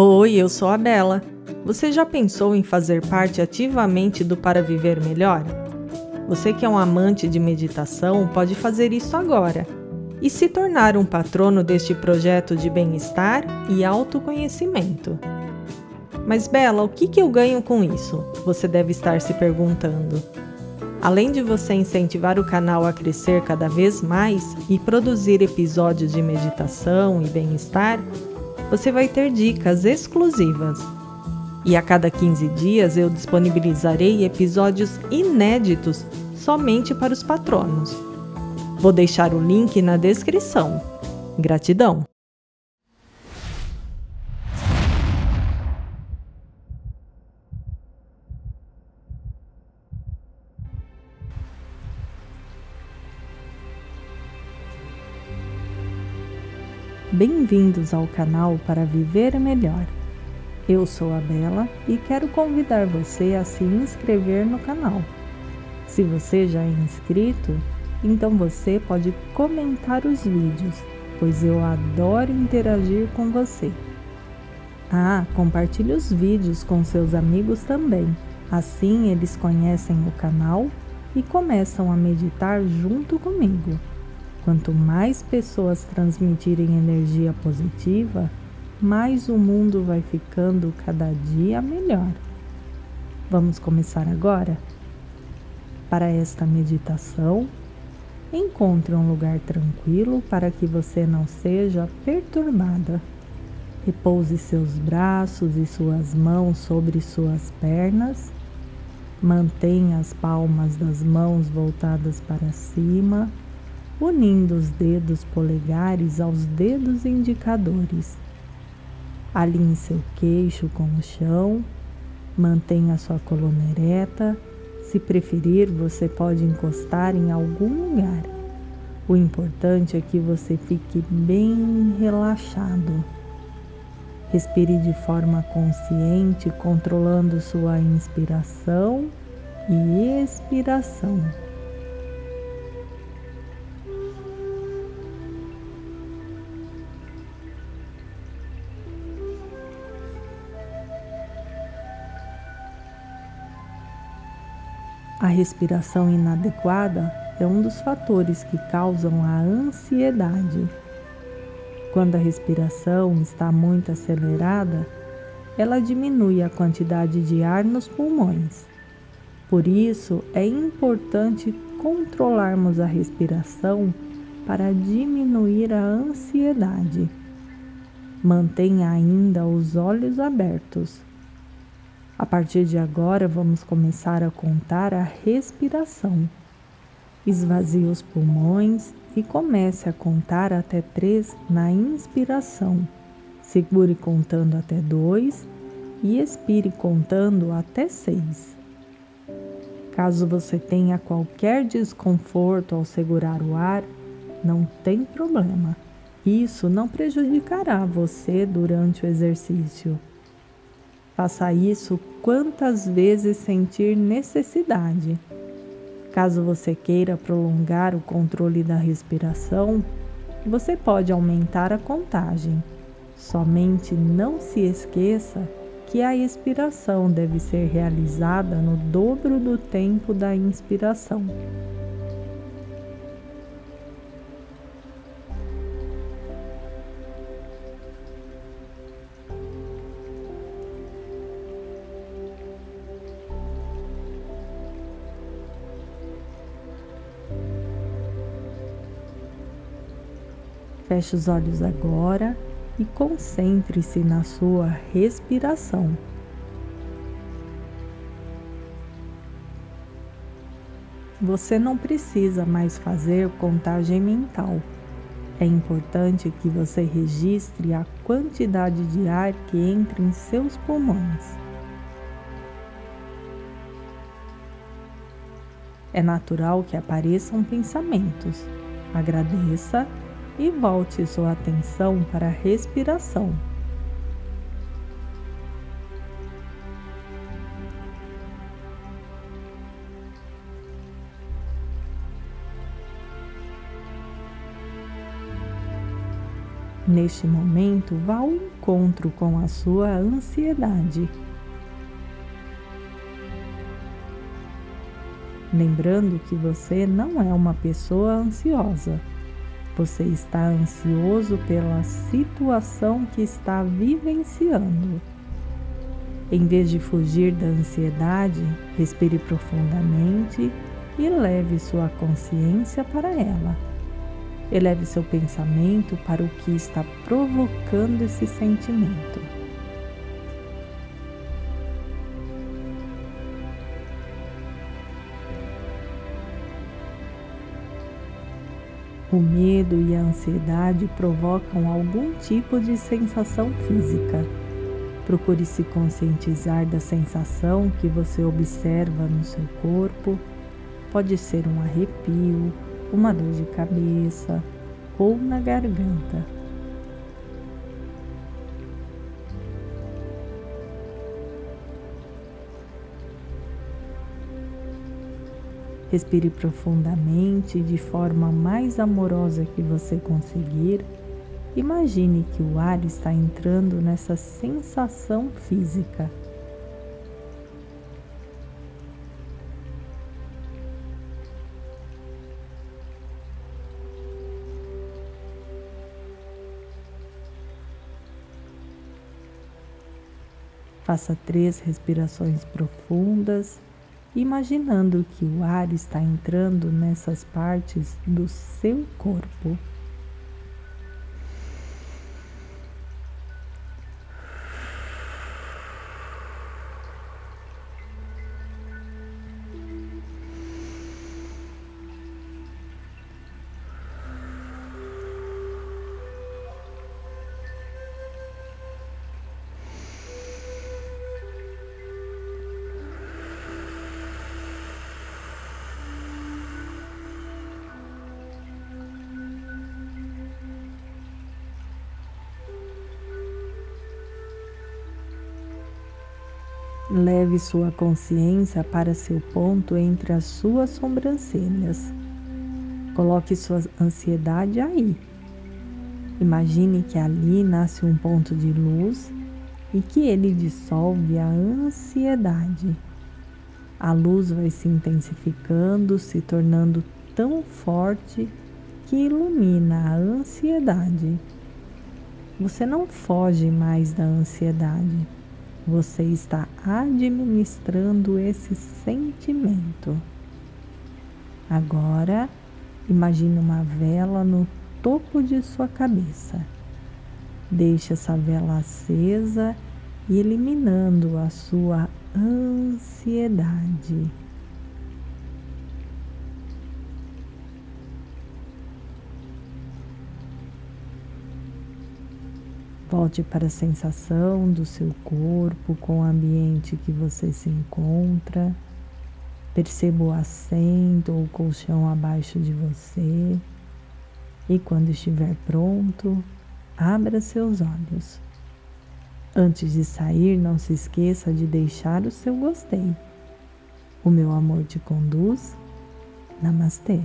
Oi, eu sou a Bela. Você já pensou em fazer parte ativamente do Para Viver Melhor? Você que é um amante de meditação pode fazer isso agora e se tornar um patrono deste projeto de bem-estar e autoconhecimento. Mas, Bela, o que, que eu ganho com isso? Você deve estar se perguntando. Além de você incentivar o canal a crescer cada vez mais e produzir episódios de meditação e bem-estar, você vai ter dicas exclusivas. E a cada 15 dias eu disponibilizarei episódios inéditos somente para os patronos. Vou deixar o link na descrição. Gratidão! Bem-vindos ao canal para viver melhor. Eu sou a Bela e quero convidar você a se inscrever no canal. Se você já é inscrito, então você pode comentar os vídeos, pois eu adoro interagir com você. Ah, compartilhe os vídeos com seus amigos também. Assim eles conhecem o canal e começam a meditar junto comigo. Quanto mais pessoas transmitirem energia positiva, mais o mundo vai ficando cada dia melhor. Vamos começar agora? Para esta meditação, encontre um lugar tranquilo para que você não seja perturbada. Repouse seus braços e suas mãos sobre suas pernas. Mantenha as palmas das mãos voltadas para cima unindo os dedos polegares aos dedos indicadores. Alinhe seu queixo com o chão, mantenha sua coluna ereta. Se preferir, você pode encostar em algum lugar. O importante é que você fique bem relaxado. Respire de forma consciente, controlando sua inspiração e expiração. A respiração inadequada é um dos fatores que causam a ansiedade. Quando a respiração está muito acelerada, ela diminui a quantidade de ar nos pulmões. Por isso, é importante controlarmos a respiração para diminuir a ansiedade. Mantenha ainda os olhos abertos a partir de agora, vamos começar a contar a respiração. Esvazie os pulmões e comece a contar até três na inspiração. Segure contando até dois e expire contando até seis. Caso você tenha qualquer desconforto ao segurar o ar, não tem problema. Isso não prejudicará você durante o exercício. Faça isso quantas vezes sentir necessidade. Caso você queira prolongar o controle da respiração, você pode aumentar a contagem. Somente não se esqueça que a expiração deve ser realizada no dobro do tempo da inspiração. Feche os olhos agora e concentre-se na sua respiração. Você não precisa mais fazer contagem mental. É importante que você registre a quantidade de ar que entra em seus pulmões. É natural que apareçam pensamentos. Agradeça e volte sua atenção para a respiração. Neste momento, vá ao encontro com a sua ansiedade. Lembrando que você não é uma pessoa ansiosa. Você está ansioso pela situação que está vivenciando. Em vez de fugir da ansiedade, respire profundamente e leve sua consciência para ela. Eleve seu pensamento para o que está provocando esse sentimento. O medo e a ansiedade provocam algum tipo de sensação física. Procure se conscientizar da sensação que você observa no seu corpo. Pode ser um arrepio, uma dor de cabeça ou na garganta. Respire profundamente de forma mais amorosa que você conseguir. Imagine que o ar está entrando nessa sensação física. Faça três respirações profundas imaginando que o ar está entrando nessas partes do seu corpo. Leve sua consciência para seu ponto entre as suas sobrancelhas. Coloque sua ansiedade aí. Imagine que ali nasce um ponto de luz e que ele dissolve a ansiedade. A luz vai se intensificando, se tornando tão forte que ilumina a ansiedade. Você não foge mais da ansiedade você está administrando esse sentimento. Agora, imagine uma vela no topo de sua cabeça. Deixe essa vela acesa e eliminando a sua ansiedade. Volte para a sensação do seu corpo com o ambiente que você se encontra. Perceba o assento ou o colchão abaixo de você. E quando estiver pronto, abra seus olhos. Antes de sair, não se esqueça de deixar o seu gostei. O meu amor te conduz. Namastê.